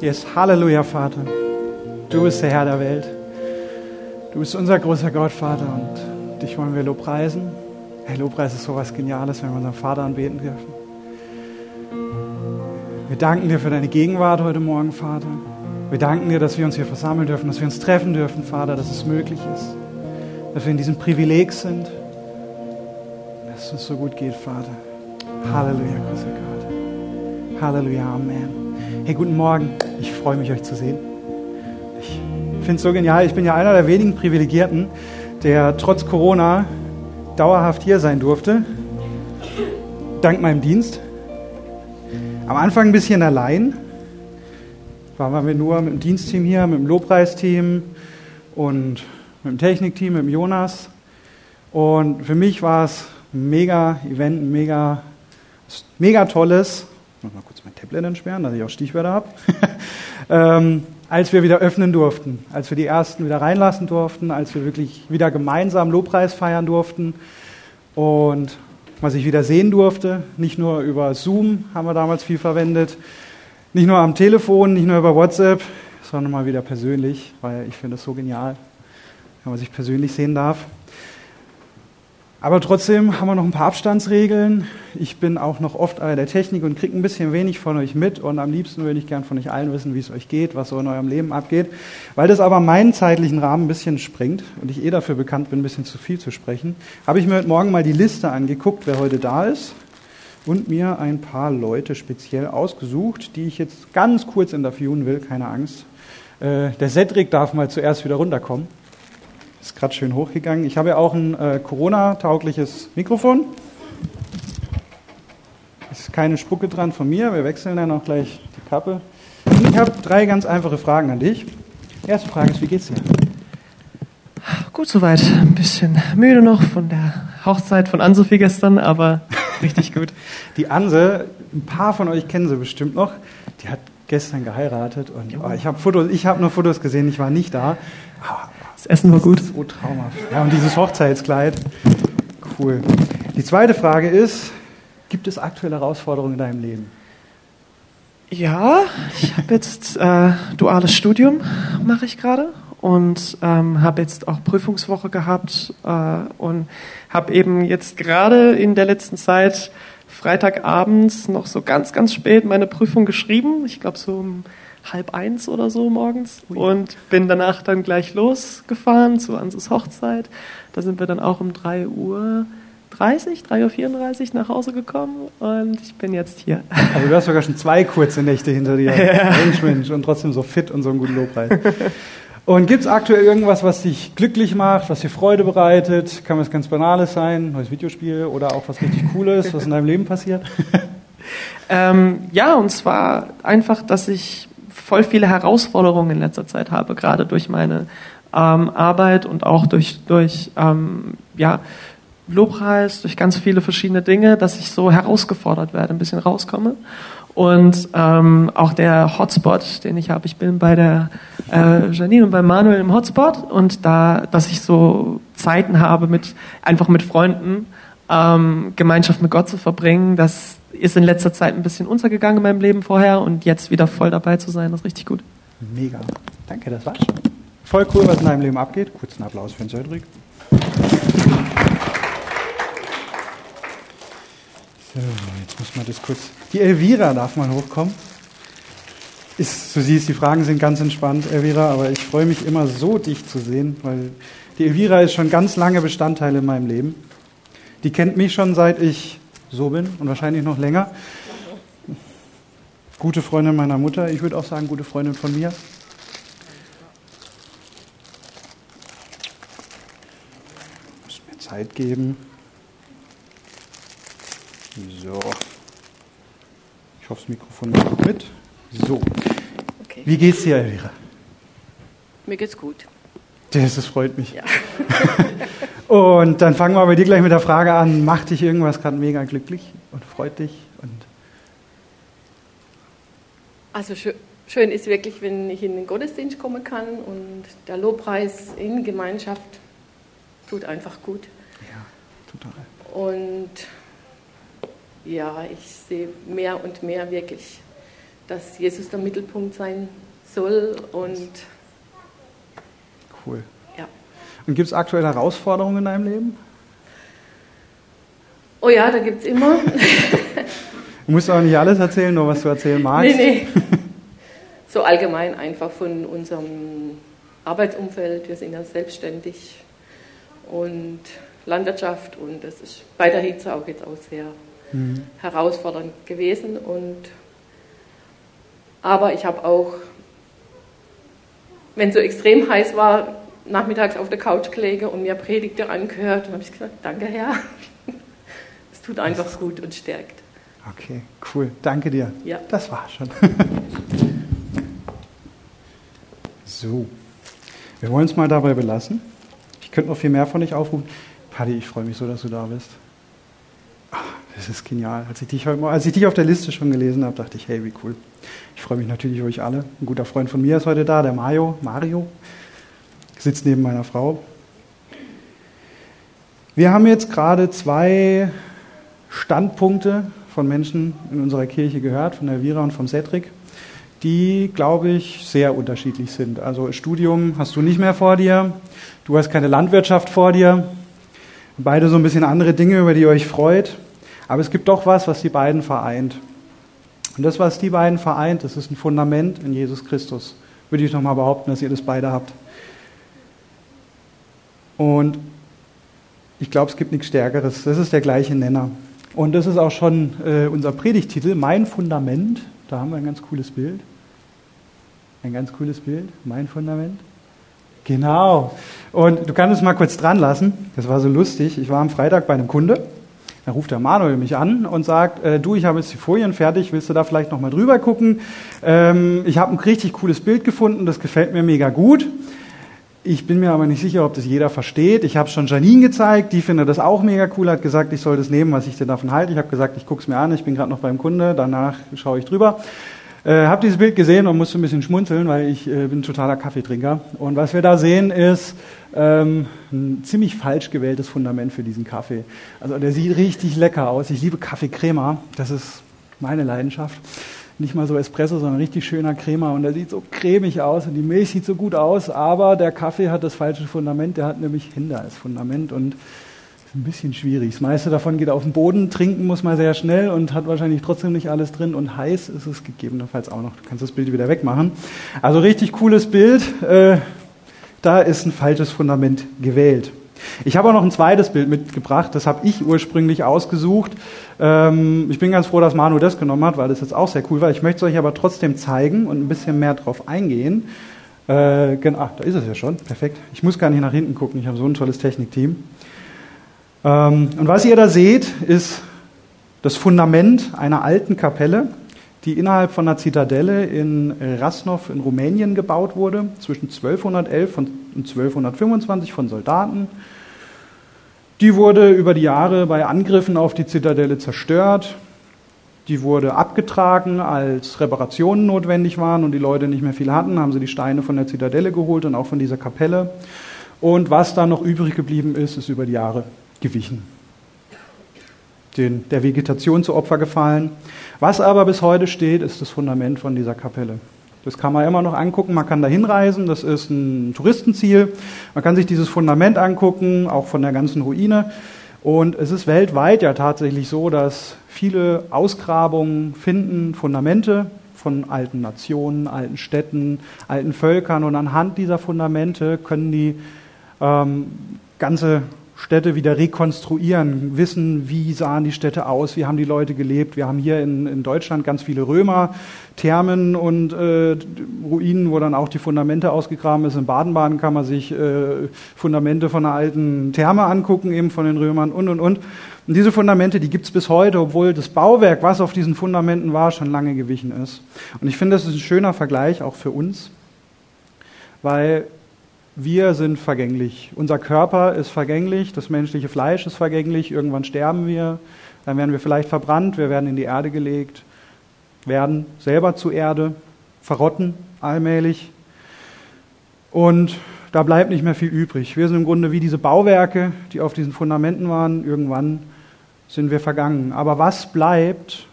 Yes, Halleluja, Vater. Du bist der Herr der Welt. Du bist unser großer Gott, Vater, und dich wollen wir lobpreisen. Hey, Lobpreis ist sowas Geniales, wenn wir unseren Vater anbeten dürfen. Wir danken dir für deine Gegenwart heute Morgen, Vater. Wir danken dir, dass wir uns hier versammeln dürfen, dass wir uns treffen dürfen, Vater, dass es möglich ist, dass wir in diesem Privileg sind, dass es uns so gut geht, Vater. Halleluja, großer Gott. Halleluja, Amen. Hey, guten Morgen. Ich freue mich, euch zu sehen. Ich finde es so genial. Ich bin ja einer der wenigen Privilegierten, der trotz Corona dauerhaft hier sein durfte. Dank meinem Dienst. Am Anfang ein bisschen allein. Waren wir nur mit dem Dienstteam hier, mit dem Lobpreisteam und mit dem Technikteam, mit dem Jonas. Und für mich war es ein mega Event, ein mega, mega tolles. Mal kurz mein Tablet entsperren, dass ich auch Stichwörter habe. ähm, als wir wieder öffnen durften, als wir die ersten wieder reinlassen durften, als wir wirklich wieder gemeinsam Lobpreis feiern durften und was ich wieder sehen durfte. Nicht nur über Zoom haben wir damals viel verwendet, nicht nur am Telefon, nicht nur über WhatsApp, sondern mal wieder persönlich, weil ich finde das so genial, wenn man sich persönlich sehen darf. Aber trotzdem haben wir noch ein paar Abstandsregeln. Ich bin auch noch oft an der Technik und kriege ein bisschen wenig von euch mit. Und am liebsten würde ich gern von euch allen wissen, wie es euch geht, was so in eurem Leben abgeht. Weil das aber meinen zeitlichen Rahmen ein bisschen springt und ich eh dafür bekannt bin, ein bisschen zu viel zu sprechen, habe ich mir heute Morgen mal die Liste angeguckt, wer heute da ist. Und mir ein paar Leute speziell ausgesucht, die ich jetzt ganz kurz interviewen will, keine Angst. Äh, der Cedric darf mal zuerst wieder runterkommen. Ist gerade schön hochgegangen. Ich habe ja auch ein äh, Corona-taugliches Mikrofon. Ist keine Spucke dran von mir. Wir wechseln dann auch gleich die Kappe. Und ich habe drei ganz einfache Fragen an dich. Erste Frage ist, wie geht's dir? Gut soweit. Ein bisschen müde noch von der Hochzeit von Ann-Sophie gestern, aber richtig gut. Die Anse, ein paar von euch kennen sie bestimmt noch. Die hat gestern geheiratet und oh, ich habe Fotos, ich habe nur Fotos gesehen, ich war nicht da. Aber das Essen war gut. So traumhaft. Ja, und dieses Hochzeitskleid. Cool. Die zweite Frage ist, gibt es aktuelle Herausforderungen in deinem Leben? Ja, ich habe jetzt äh, duales Studium, mache ich gerade und ähm, habe jetzt auch Prüfungswoche gehabt äh, und habe eben jetzt gerade in der letzten Zeit Freitagabends noch so ganz, ganz spät meine Prüfung geschrieben. Ich glaube so um halb eins oder so morgens Ui. und bin danach dann gleich losgefahren zu Anses Hochzeit. Da sind wir dann auch um 3 Uhr 30, 3.34 Uhr nach Hause gekommen und ich bin jetzt hier. Also du hast sogar schon zwei kurze Nächte hinter dir. Ja. Mensch, Mensch, und trotzdem so fit und so einen guten Lobpreis. Und gibt es aktuell irgendwas, was dich glücklich macht, was dir Freude bereitet? Kann was ganz Banales sein, neues Videospiel oder auch was richtig Cooles, was in deinem Leben passiert? ähm, ja, und zwar einfach, dass ich voll viele Herausforderungen in letzter Zeit habe, gerade durch meine ähm, Arbeit und auch durch, durch ähm, ja, Lobpreis, durch ganz viele verschiedene Dinge, dass ich so herausgefordert werde, ein bisschen rauskomme. Und ähm, auch der Hotspot, den ich habe, ich bin bei der äh, Janine und bei Manuel im Hotspot und da, dass ich so Zeiten habe, mit einfach mit Freunden ähm, Gemeinschaft mit Gott zu verbringen, das ist in letzter Zeit ein bisschen untergegangen in meinem Leben vorher und jetzt wieder voll dabei zu sein, das ist richtig gut. Mega. Danke, das war's schon. Voll cool, was in deinem Leben abgeht. Kurzen Applaus für den Cedric. So, jetzt muss man das kurz. Die Elvira darf mal hochkommen. Ist, du siehst, die Fragen sind ganz entspannt, Elvira, aber ich freue mich immer so, dich zu sehen, weil die Elvira ist schon ganz lange Bestandteil in meinem Leben. Die kennt mich schon seit ich so bin und wahrscheinlich noch länger. Gute Freundin meiner Mutter, ich würde auch sagen, gute Freundin von mir. Muss mir Zeit geben. So. Ich hoffe, das Mikrofon macht mit. So. Okay. Wie geht's dir, Elvira? Mir geht's gut. Das, das freut mich. Ja. Und dann fangen wir bei dir gleich mit der Frage an, macht dich irgendwas gerade mega glücklich und freut dich? Und also schön ist wirklich, wenn ich in den Gottesdienst kommen kann und der Lobpreis in Gemeinschaft tut einfach gut. Ja, total. Und ja, ich sehe mehr und mehr wirklich dass Jesus der Mittelpunkt sein soll und Cool. Und gibt es aktuelle Herausforderungen in deinem Leben? Oh ja, da gibt es immer. Du musst auch nicht alles erzählen, nur was du erzählen magst. nee, nee. So allgemein einfach von unserem Arbeitsumfeld. Wir sind ja selbstständig und Landwirtschaft und das ist bei der Hitze auch jetzt auch sehr Mhm. herausfordernd gewesen. Und, aber ich habe auch, wenn es so extrem heiß war, nachmittags auf der Couch gelegen und mir Predigte angehört und habe ich gesagt, danke Herr. Es tut einfach gut und stärkt. Okay, cool. Danke dir. Ja. Das war schon. so. Wir wollen es mal dabei belassen. Ich könnte noch viel mehr von dich aufrufen. Paddy, ich freue mich so, dass du da bist. Ah, Das ist genial. Als ich, dich heute, als ich dich auf der Liste schon gelesen habe, dachte ich, hey, wie cool. Ich freue mich natürlich über euch alle. Ein guter Freund von mir ist heute da, der Mario. Mario sitzt neben meiner Frau. Wir haben jetzt gerade zwei Standpunkte von Menschen in unserer Kirche gehört, von der Vira und vom Cedric, die, glaube ich, sehr unterschiedlich sind. Also Studium hast du nicht mehr vor dir, du hast keine Landwirtschaft vor dir, beide so ein bisschen andere Dinge, über die ihr euch freut, aber es gibt doch was, was die beiden vereint. Und das, was die beiden vereint, das ist ein Fundament in Jesus Christus. Würde ich nochmal behaupten, dass ihr das beide habt. Und ich glaube, es gibt nichts Stärkeres. Das ist der gleiche Nenner. Und das ist auch schon äh, unser Predigtitel, Mein Fundament. Da haben wir ein ganz cooles Bild. Ein ganz cooles Bild, Mein Fundament. Genau. Und du kannst es mal kurz dran lassen. Das war so lustig. Ich war am Freitag bei einem Kunde. Da ruft der Manuel mich an und sagt, äh, du, ich habe jetzt die Folien fertig, willst du da vielleicht nochmal drüber gucken? Ähm, ich habe ein richtig cooles Bild gefunden, das gefällt mir mega gut. Ich bin mir aber nicht sicher, ob das jeder versteht. Ich habe schon Janine gezeigt, die findet das auch mega cool, hat gesagt, ich soll das nehmen, was ich denn davon halte. Ich habe gesagt, ich gucke es mir an, ich bin gerade noch beim Kunde, danach schaue ich drüber. Äh, habe dieses Bild gesehen und musste ein bisschen schmunzeln, weil ich äh, bin totaler Kaffeetrinker. Und was wir da sehen, ist ähm, ein ziemlich falsch gewähltes Fundament für diesen Kaffee. Also der sieht richtig lecker aus. Ich liebe Kaffeecrema, das ist meine Leidenschaft. Nicht mal so Espresso, sondern richtig schöner Crema. Und der sieht so cremig aus und die Milch sieht so gut aus, aber der Kaffee hat das falsche Fundament. Der hat nämlich Hände als Fundament und ist ein bisschen schwierig. Das meiste davon geht auf den Boden. Trinken muss man sehr schnell und hat wahrscheinlich trotzdem nicht alles drin. Und heiß ist es gegebenenfalls auch noch. Du kannst das Bild wieder wegmachen. Also richtig cooles Bild. Äh, da ist ein falsches Fundament gewählt. Ich habe auch noch ein zweites Bild mitgebracht, das habe ich ursprünglich ausgesucht. Ähm, ich bin ganz froh, dass Manu das genommen hat, weil das jetzt auch sehr cool war. Ich möchte es euch aber trotzdem zeigen und ein bisschen mehr drauf eingehen. Äh, genau, da ist es ja schon, perfekt. Ich muss gar nicht nach hinten gucken, ich habe so ein tolles Technikteam. Ähm, und was ihr da seht, ist das Fundament einer alten Kapelle, die innerhalb von einer Zitadelle in Rasnov in Rumänien gebaut wurde, zwischen 1211 und 1225 von Soldaten. Die wurde über die Jahre bei Angriffen auf die Zitadelle zerstört. Die wurde abgetragen, als Reparationen notwendig waren und die Leute nicht mehr viel hatten, haben sie die Steine von der Zitadelle geholt und auch von dieser Kapelle. Und was da noch übrig geblieben ist, ist über die Jahre gewichen. Den, der Vegetation zu Opfer gefallen. Was aber bis heute steht, ist das Fundament von dieser Kapelle. Das kann man immer noch angucken, man kann da hinreisen, das ist ein Touristenziel. Man kann sich dieses Fundament angucken, auch von der ganzen Ruine. Und es ist weltweit ja tatsächlich so, dass viele Ausgrabungen finden Fundamente von alten Nationen, alten Städten, alten Völkern. Und anhand dieser Fundamente können die ähm, ganze Städte wieder rekonstruieren, wissen, wie sahen die Städte aus, wie haben die Leute gelebt. Wir haben hier in, in Deutschland ganz viele Römer, Thermen und äh, Ruinen, wo dann auch die Fundamente ausgegraben ist. In Baden-Baden kann man sich äh, Fundamente von einer alten Therme angucken, eben von den Römern und, und, und. Und diese Fundamente, die gibt es bis heute, obwohl das Bauwerk, was auf diesen Fundamenten war, schon lange gewichen ist. Und ich finde, das ist ein schöner Vergleich auch für uns, weil wir sind vergänglich. Unser Körper ist vergänglich, das menschliche Fleisch ist vergänglich, irgendwann sterben wir, dann werden wir vielleicht verbrannt, wir werden in die Erde gelegt, werden selber zu Erde, verrotten allmählich und da bleibt nicht mehr viel übrig. Wir sind im Grunde wie diese Bauwerke, die auf diesen Fundamenten waren, irgendwann sind wir vergangen. Aber was bleibt,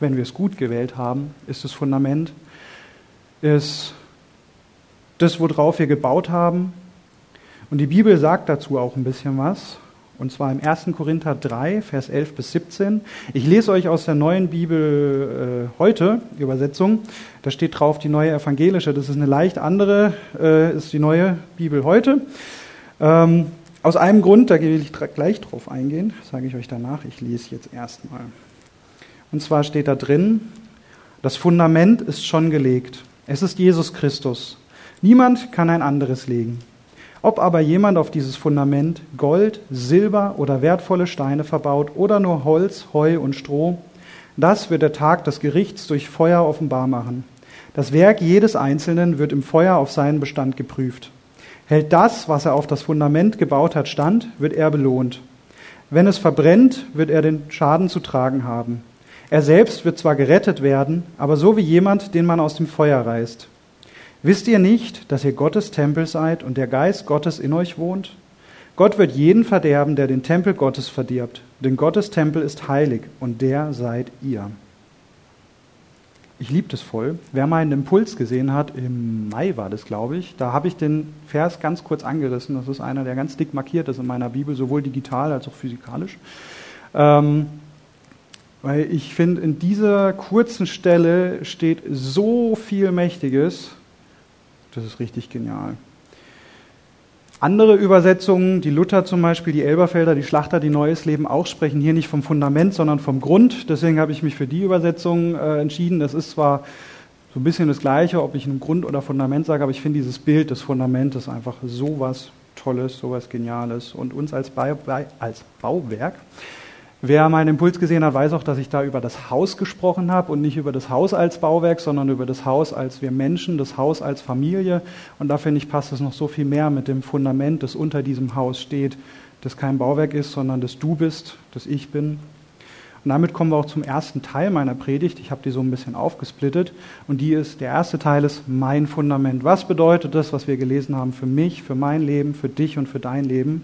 wenn wir es gut gewählt haben, ist das Fundament, ist das, worauf wir gebaut haben. Und die Bibel sagt dazu auch ein bisschen was. Und zwar im 1. Korinther 3, Vers 11 bis 17. Ich lese euch aus der neuen Bibel äh, heute, Übersetzung. Da steht drauf die neue evangelische. Das ist eine leicht andere, äh, ist die neue Bibel heute. Ähm, aus einem Grund, da will ich gleich drauf eingehen, sage ich euch danach. Ich lese jetzt erstmal. Und zwar steht da drin, das Fundament ist schon gelegt. Es ist Jesus Christus. Niemand kann ein anderes legen. Ob aber jemand auf dieses Fundament Gold, Silber oder wertvolle Steine verbaut oder nur Holz, Heu und Stroh, das wird der Tag des Gerichts durch Feuer offenbar machen. Das Werk jedes Einzelnen wird im Feuer auf seinen Bestand geprüft. Hält das, was er auf das Fundament gebaut hat, stand, wird er belohnt. Wenn es verbrennt, wird er den Schaden zu tragen haben. Er selbst wird zwar gerettet werden, aber so wie jemand, den man aus dem Feuer reißt. Wisst ihr nicht, dass ihr Gottes Tempel seid und der Geist Gottes in euch wohnt? Gott wird jeden verderben, der den Tempel Gottes verdirbt, denn Gottes Tempel ist heilig und der seid ihr. Ich liebe das voll. Wer meinen Impuls gesehen hat, im Mai war das, glaube ich, da habe ich den Vers ganz kurz angerissen. Das ist einer, der ganz dick markiert ist in meiner Bibel, sowohl digital als auch physikalisch. Ähm, weil ich finde, in dieser kurzen Stelle steht so viel Mächtiges, das ist richtig genial. Andere Übersetzungen, die Luther zum Beispiel, die Elberfelder, die Schlachter, die Neues Leben auch, sprechen hier nicht vom Fundament, sondern vom Grund. Deswegen habe ich mich für die Übersetzung äh, entschieden. Das ist zwar so ein bisschen das Gleiche, ob ich ein Grund oder Fundament sage, aber ich finde dieses Bild des Fundamentes einfach so was Tolles, so was Geniales und uns als, als Bauwerk Wer meinen Impuls gesehen hat, weiß auch, dass ich da über das Haus gesprochen habe und nicht über das Haus als Bauwerk, sondern über das Haus als wir Menschen, das Haus als Familie. Und da finde ich, passt es noch so viel mehr mit dem Fundament, das unter diesem Haus steht, das kein Bauwerk ist, sondern das du bist, das ich bin. Und damit kommen wir auch zum ersten Teil meiner Predigt. Ich habe die so ein bisschen aufgesplittet. Und die ist, der erste Teil ist mein Fundament. Was bedeutet das, was wir gelesen haben, für mich, für mein Leben, für dich und für dein Leben?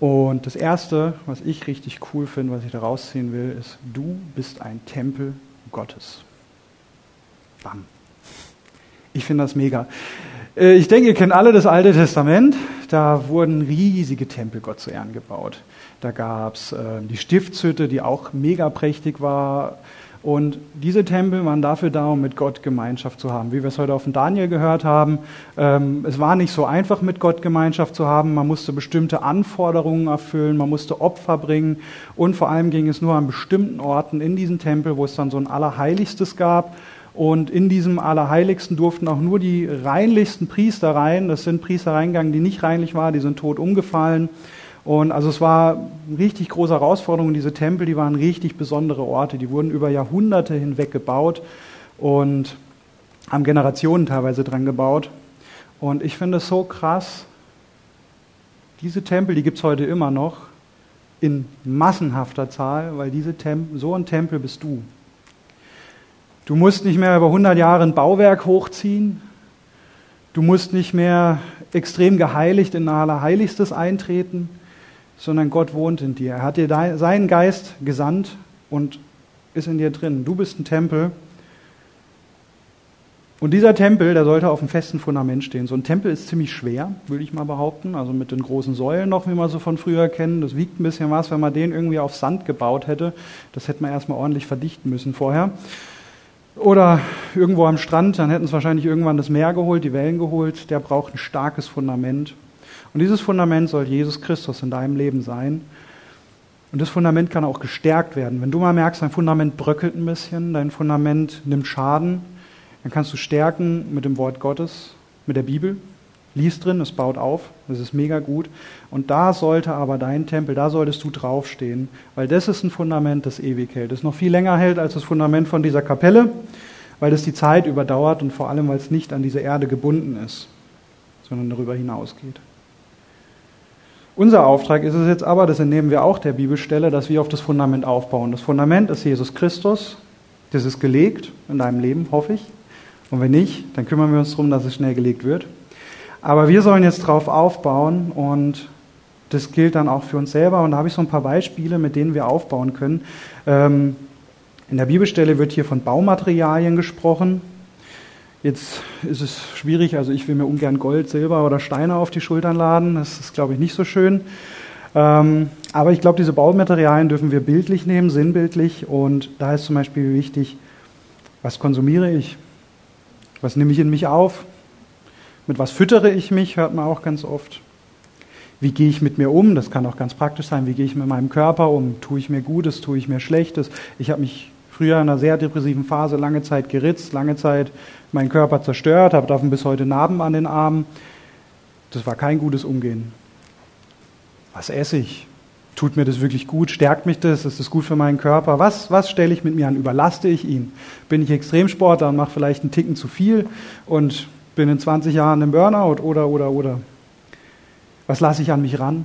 Und das Erste, was ich richtig cool finde, was ich da rausziehen will, ist, du bist ein Tempel Gottes. Bam. Ich finde das mega. Äh, ich denke, ihr kennt alle das Alte Testament. Da wurden riesige Tempel Gott zu Ehren gebaut. Da gab es äh, die Stiftshütte, die auch mega prächtig war. Und diese Tempel waren dafür da, um mit Gott Gemeinschaft zu haben. Wie wir es heute auf den Daniel gehört haben, ähm, es war nicht so einfach, mit Gott Gemeinschaft zu haben. Man musste bestimmte Anforderungen erfüllen, man musste Opfer bringen und vor allem ging es nur an bestimmten Orten in diesen Tempel, wo es dann so ein Allerheiligstes gab. Und in diesem Allerheiligsten durften auch nur die reinlichsten Priester rein. Das sind Priester reingegangen, die nicht reinlich waren, die sind tot umgefallen. Und also es war eine richtig große Herausforderung. Diese Tempel, die waren richtig besondere Orte. Die wurden über Jahrhunderte hinweg gebaut und haben Generationen teilweise dran gebaut. Und ich finde es so krass. Diese Tempel, die gibt es heute immer noch in massenhafter Zahl, weil diese so ein Tempel bist du. Du musst nicht mehr über 100 Jahre ein Bauwerk hochziehen. Du musst nicht mehr extrem geheiligt in Allerheiligstes eintreten sondern Gott wohnt in dir. Er hat dir seinen Geist gesandt und ist in dir drin. Du bist ein Tempel. Und dieser Tempel, der sollte auf einem festen Fundament stehen. So ein Tempel ist ziemlich schwer, würde ich mal behaupten. Also mit den großen Säulen noch, wie man so von früher kennen. Das wiegt ein bisschen was, wenn man den irgendwie auf Sand gebaut hätte. Das hätte man erstmal ordentlich verdichten müssen vorher. Oder irgendwo am Strand, dann hätten es wahrscheinlich irgendwann das Meer geholt, die Wellen geholt. Der braucht ein starkes Fundament. Und dieses Fundament soll Jesus Christus in deinem Leben sein. Und das Fundament kann auch gestärkt werden. Wenn du mal merkst, dein Fundament bröckelt ein bisschen, dein Fundament nimmt Schaden, dann kannst du stärken mit dem Wort Gottes, mit der Bibel. Lies drin, es baut auf, das ist mega gut. Und da sollte aber dein Tempel, da solltest du draufstehen, weil das ist ein Fundament, das ewig hält. Das noch viel länger hält als das Fundament von dieser Kapelle, weil das die Zeit überdauert und vor allem, weil es nicht an diese Erde gebunden ist, sondern darüber hinausgeht. Unser Auftrag ist es jetzt aber, das entnehmen wir auch der Bibelstelle, dass wir auf das Fundament aufbauen. Das Fundament ist Jesus Christus. Das ist gelegt in deinem Leben, hoffe ich. Und wenn nicht, dann kümmern wir uns darum, dass es schnell gelegt wird. Aber wir sollen jetzt drauf aufbauen und das gilt dann auch für uns selber. Und da habe ich so ein paar Beispiele, mit denen wir aufbauen können. Ähm, In der Bibelstelle wird hier von Baumaterialien gesprochen. Jetzt ist es schwierig, also ich will mir ungern Gold, Silber oder Steine auf die Schultern laden. Das ist, glaube ich, nicht so schön. Ähm, aber ich glaube, diese Baumaterialien dürfen wir bildlich nehmen, sinnbildlich. Und da ist zum Beispiel wichtig, was konsumiere ich? Was nehme ich in mich auf? Mit was füttere ich mich? Hört man auch ganz oft. Wie gehe ich mit mir um? Das kann auch ganz praktisch sein. Wie gehe ich mit meinem Körper um? Tue ich mir Gutes? Tue ich mir Schlechtes? Ich habe mich früher in einer sehr depressiven Phase lange Zeit geritzt, lange Zeit meinen Körper zerstört, habe davon bis heute Narben an den Armen. Das war kein gutes Umgehen. Was esse ich? Tut mir das wirklich gut? Stärkt mich das? Ist das gut für meinen Körper? Was, was stelle ich mit mir an? Überlaste ich ihn? Bin ich Extremsportler und mache vielleicht einen Ticken zu viel und bin in 20 Jahren im Burnout oder, oder, oder? Was lasse ich an mich ran?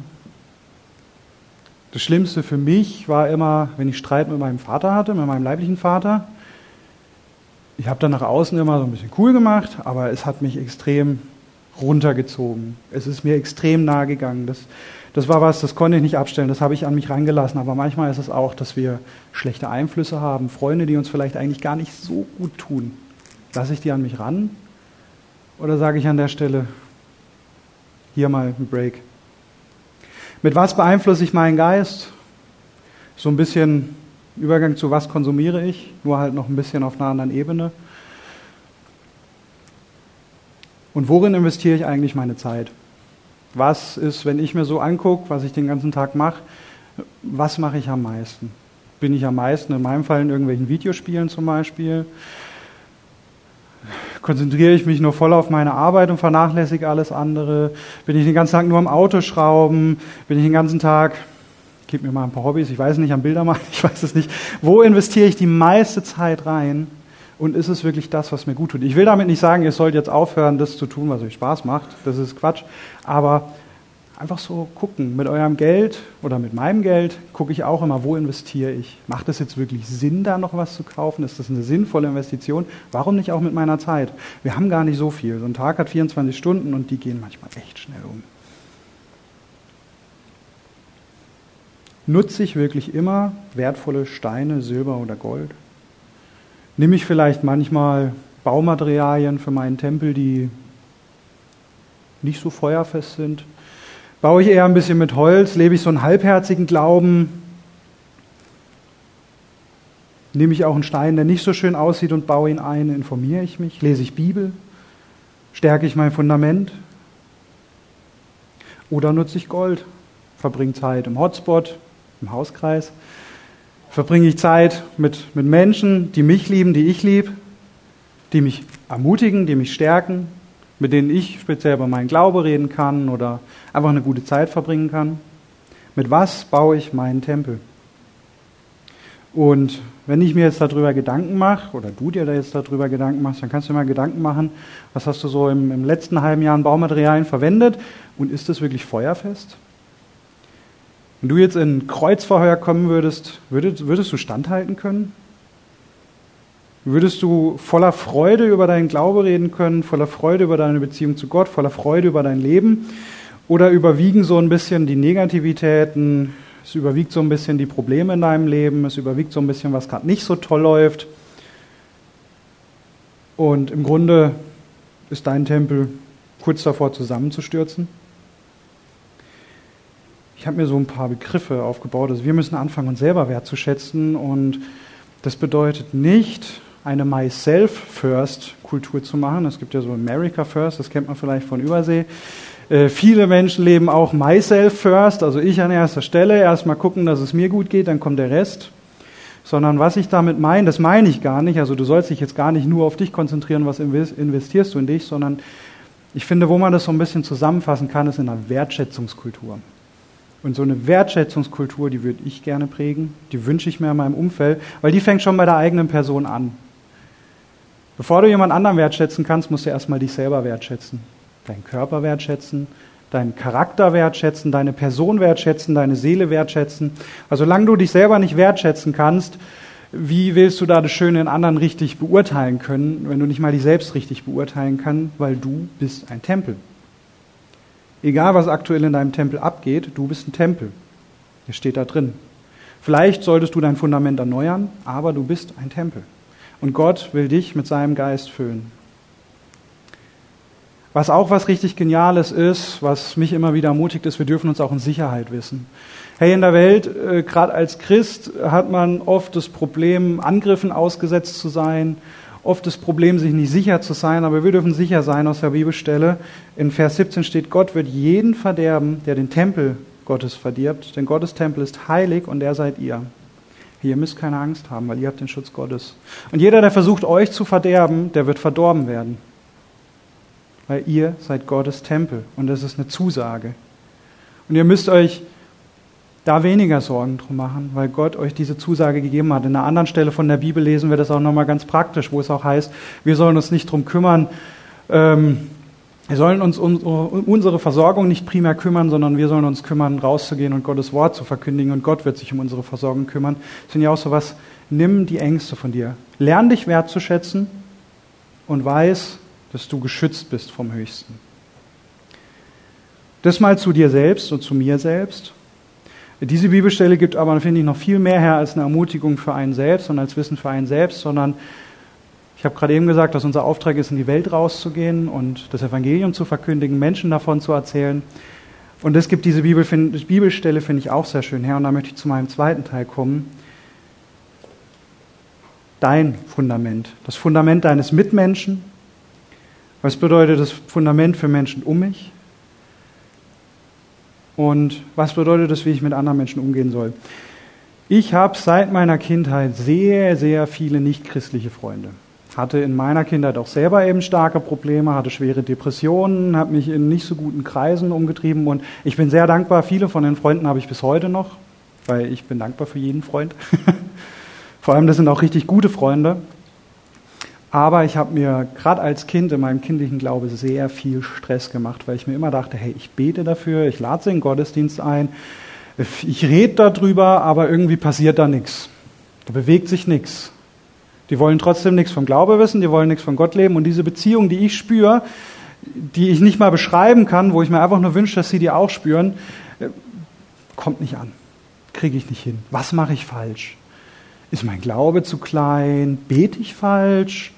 Das Schlimmste für mich war immer, wenn ich Streit mit meinem Vater hatte, mit meinem leiblichen Vater. Ich habe dann nach außen immer so ein bisschen cool gemacht, aber es hat mich extrem runtergezogen. Es ist mir extrem nahe gegangen. Das, das war was, das konnte ich nicht abstellen, das habe ich an mich rangelassen. Aber manchmal ist es auch, dass wir schlechte Einflüsse haben, Freunde, die uns vielleicht eigentlich gar nicht so gut tun. Lasse ich die an mich ran? Oder sage ich an der Stelle, hier mal ein Break? Mit was beeinflusse ich meinen Geist? So ein bisschen Übergang zu was konsumiere ich, nur halt noch ein bisschen auf einer anderen Ebene. Und worin investiere ich eigentlich meine Zeit? Was ist, wenn ich mir so angucke, was ich den ganzen Tag mache, was mache ich am meisten? Bin ich am meisten in meinem Fall in irgendwelchen Videospielen zum Beispiel? Konzentriere ich mich nur voll auf meine Arbeit und vernachlässige alles andere? Bin ich den ganzen Tag nur am Auto schrauben? Bin ich den ganzen Tag, gib mir mal ein paar Hobbys, ich weiß nicht, am Bilder machen, ich weiß es nicht. Wo investiere ich die meiste Zeit rein? Und ist es wirklich das, was mir gut tut? Ich will damit nicht sagen, ihr sollt jetzt aufhören, das zu tun, was euch Spaß macht. Das ist Quatsch. Aber einfach so gucken. Mit eurem Geld oder mit meinem Geld gucke ich auch immer, wo investiere ich? Macht es jetzt wirklich Sinn, da noch was zu kaufen? Ist das eine sinnvolle Investition? Warum nicht auch mit meiner Zeit? Wir haben gar nicht so viel. So ein Tag hat 24 Stunden und die gehen manchmal echt schnell um. Nutze ich wirklich immer wertvolle Steine, Silber oder Gold? Nehme ich vielleicht manchmal Baumaterialien für meinen Tempel, die nicht so feuerfest sind? Baue ich eher ein bisschen mit Holz? Lebe ich so einen halbherzigen Glauben? Nehme ich auch einen Stein, der nicht so schön aussieht und baue ihn ein? Informiere ich mich? Lese ich Bibel? Stärke ich mein Fundament? Oder nutze ich Gold? Verbringe Zeit im Hotspot, im Hauskreis? Verbringe ich Zeit mit, mit Menschen, die mich lieben, die ich liebe, die mich ermutigen, die mich stärken, mit denen ich speziell über meinen Glaube reden kann oder einfach eine gute Zeit verbringen kann. Mit was baue ich meinen Tempel? Und wenn ich mir jetzt darüber Gedanken mache, oder du dir da jetzt darüber Gedanken machst, dann kannst du dir mal Gedanken machen, was hast du so im, im letzten halben Jahr an Baumaterialien verwendet und ist das wirklich feuerfest? Wenn du jetzt in Kreuzverheuer kommen würdest, würdest, würdest du standhalten können? Würdest du voller Freude über deinen Glaube reden können, voller Freude über deine Beziehung zu Gott, voller Freude über dein Leben? Oder überwiegen so ein bisschen die Negativitäten, es überwiegt so ein bisschen die Probleme in deinem Leben, es überwiegt so ein bisschen, was gerade nicht so toll läuft. Und im Grunde ist dein Tempel kurz davor zusammenzustürzen. Ich habe mir so ein paar Begriffe aufgebaut. Also wir müssen anfangen, uns selber wertzuschätzen. Und das bedeutet nicht, eine Myself-First-Kultur zu machen. Es gibt ja so America First, das kennt man vielleicht von Übersee. Äh, viele Menschen leben auch Myself First, also ich an erster Stelle. Erstmal gucken, dass es mir gut geht, dann kommt der Rest. Sondern was ich damit meine, das meine ich gar nicht. Also du sollst dich jetzt gar nicht nur auf dich konzentrieren, was investierst du in dich, sondern ich finde, wo man das so ein bisschen zusammenfassen kann, ist in einer Wertschätzungskultur. Und so eine Wertschätzungskultur, die würde ich gerne prägen, die wünsche ich mir in meinem Umfeld, weil die fängt schon bei der eigenen Person an. Bevor du jemand anderen wertschätzen kannst, musst du erstmal dich selber wertschätzen. Deinen Körper wertschätzen, deinen Charakter wertschätzen, deine Person wertschätzen, deine Seele wertschätzen. Also solange du dich selber nicht wertschätzen kannst, wie willst du da das Schöne in anderen richtig beurteilen können, wenn du nicht mal dich selbst richtig beurteilen kannst, weil du bist ein Tempel. Egal, was aktuell in deinem Tempel abgeht, du bist ein Tempel. Das steht da drin. Vielleicht solltest du dein Fundament erneuern, aber du bist ein Tempel. Und Gott will dich mit seinem Geist füllen. Was auch was richtig Geniales ist, was mich immer wieder ermutigt ist, wir dürfen uns auch in Sicherheit wissen. Hey, in der Welt, äh, gerade als Christ, hat man oft das Problem, Angriffen ausgesetzt zu sein, oft das Problem, sich nicht sicher zu sein, aber wir dürfen sicher sein aus der Bibelstelle. In Vers 17 steht, Gott wird jeden verderben, der den Tempel Gottes verdirbt, denn Gottes Tempel ist heilig und er seid ihr. Ihr müsst keine Angst haben, weil ihr habt den Schutz Gottes. Und jeder, der versucht, euch zu verderben, der wird verdorben werden weil ihr seid Gottes Tempel und das ist eine Zusage. Und ihr müsst euch da weniger Sorgen drum machen, weil Gott euch diese Zusage gegeben hat. In einer anderen Stelle von der Bibel lesen wir das auch nochmal ganz praktisch, wo es auch heißt, wir sollen uns nicht drum kümmern, ähm, wir sollen uns um unsere Versorgung nicht primär kümmern, sondern wir sollen uns kümmern, rauszugehen und Gottes Wort zu verkündigen und Gott wird sich um unsere Versorgung kümmern. Das sind ja auch so was, nimm die Ängste von dir. Lern dich wertzuschätzen und weiß, dass du geschützt bist vom Höchsten. Das mal zu dir selbst und zu mir selbst. Diese Bibelstelle gibt aber, finde ich, noch viel mehr her als eine Ermutigung für einen selbst und als Wissen für einen selbst, sondern ich habe gerade eben gesagt, dass unser Auftrag ist, in die Welt rauszugehen und das Evangelium zu verkündigen, Menschen davon zu erzählen. Und es gibt diese Bibel, Bibelstelle, finde ich auch sehr schön her. Und da möchte ich zu meinem zweiten Teil kommen. Dein Fundament, das Fundament deines Mitmenschen, was bedeutet das Fundament für Menschen um mich? Und was bedeutet das, wie ich mit anderen Menschen umgehen soll? Ich habe seit meiner Kindheit sehr, sehr viele nichtchristliche Freunde. Hatte in meiner Kindheit auch selber eben starke Probleme, hatte schwere Depressionen, habe mich in nicht so guten Kreisen umgetrieben und ich bin sehr dankbar. Viele von den Freunden habe ich bis heute noch, weil ich bin dankbar für jeden Freund. Vor allem, das sind auch richtig gute Freunde. Aber ich habe mir gerade als Kind in meinem kindlichen Glaube sehr viel Stress gemacht, weil ich mir immer dachte, hey, ich bete dafür, ich lade sie in den Gottesdienst ein, ich rede darüber, aber irgendwie passiert da nichts. Da bewegt sich nichts. Die wollen trotzdem nichts vom Glaube wissen, die wollen nichts von Gott leben. Und diese Beziehung, die ich spüre, die ich nicht mal beschreiben kann, wo ich mir einfach nur wünsche, dass sie die auch spüren, äh, kommt nicht an. Kriege ich nicht hin. Was mache ich falsch? Ist mein Glaube zu klein? Bete ich falsch?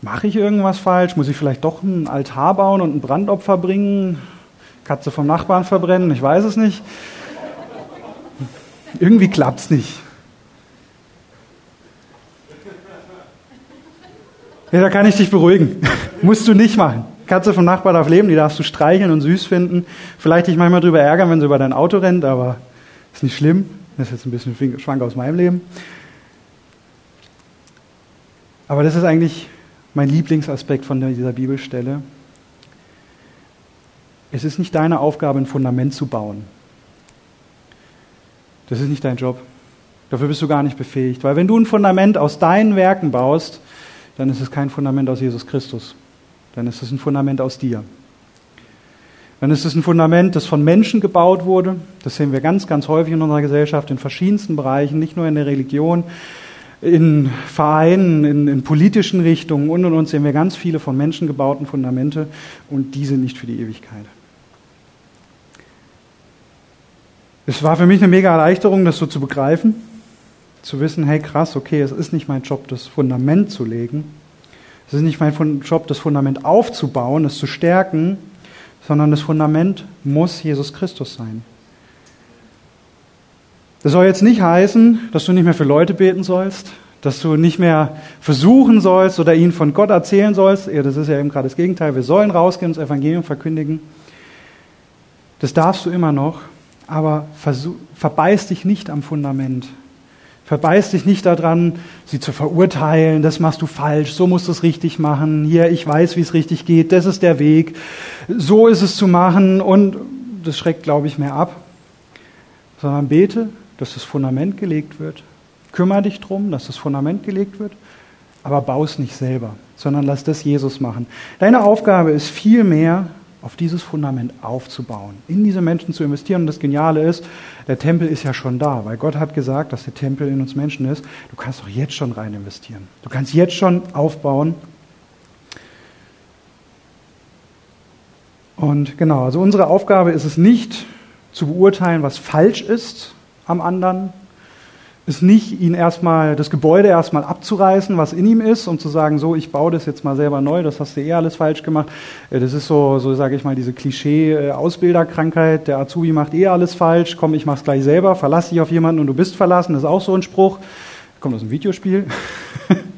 Mache ich irgendwas falsch? Muss ich vielleicht doch einen Altar bauen und ein Brandopfer bringen? Katze vom Nachbarn verbrennen? Ich weiß es nicht. Irgendwie klappt es nicht. Ja, da kann ich dich beruhigen. Musst du nicht machen. Katze vom Nachbarn darf leben, die darfst du streicheln und süß finden. Vielleicht dich manchmal drüber ärgern, wenn sie über dein Auto rennt, aber ist nicht schlimm. Das ist jetzt ein bisschen schwank aus meinem Leben. Aber das ist eigentlich mein Lieblingsaspekt von dieser Bibelstelle. Es ist nicht deine Aufgabe, ein Fundament zu bauen. Das ist nicht dein Job. Dafür bist du gar nicht befähigt. Weil wenn du ein Fundament aus deinen Werken baust, dann ist es kein Fundament aus Jesus Christus. Dann ist es ein Fundament aus dir. Dann ist es ein Fundament, das von Menschen gebaut wurde. Das sehen wir ganz, ganz häufig in unserer Gesellschaft, in verschiedensten Bereichen, nicht nur in der Religion, in Vereinen, in, in, politischen Richtungen und und und sehen wir ganz viele von Menschen gebauten Fundamente und die sind nicht für die Ewigkeit. Es war für mich eine mega Erleichterung, das so zu begreifen, zu wissen, hey krass, okay, es ist nicht mein Job, das Fundament zu legen, es ist nicht mein Job, das Fundament aufzubauen, es zu stärken, sondern das Fundament muss Jesus Christus sein. Das soll jetzt nicht heißen, dass du nicht mehr für Leute beten sollst, dass du nicht mehr versuchen sollst oder ihnen von Gott erzählen sollst. Ja, das ist ja eben gerade das Gegenteil. Wir sollen rausgehen und das Evangelium verkündigen. Das darfst du immer noch, aber verbeiß dich nicht am Fundament. Verbeiß dich nicht daran, sie zu verurteilen, das machst du falsch, so musst du es richtig machen, hier, ich weiß, wie es richtig geht, das ist der Weg, so ist es zu machen und das schreckt, glaube ich, mehr ab. Sondern bete dass das Fundament gelegt wird. Kümmere dich darum, dass das Fundament gelegt wird, aber bau es nicht selber, sondern lass das Jesus machen. Deine Aufgabe ist vielmehr, auf dieses Fundament aufzubauen, in diese Menschen zu investieren. Und das Geniale ist, der Tempel ist ja schon da, weil Gott hat gesagt, dass der Tempel in uns Menschen ist. Du kannst doch jetzt schon rein investieren. Du kannst jetzt schon aufbauen. Und genau, also unsere Aufgabe ist es nicht zu beurteilen, was falsch ist, am anderen ist nicht, ihn erstmal, das Gebäude erstmal abzureißen, was in ihm ist, um zu sagen, so, ich baue das jetzt mal selber neu, das hast du eh alles falsch gemacht. Äh, das ist so, so sage ich mal, diese Klischee-Ausbilderkrankheit, der Azubi macht eh alles falsch, komm, ich mach's gleich selber, verlass dich auf jemanden und du bist verlassen, das ist auch so ein Spruch. Kommt aus dem Videospiel.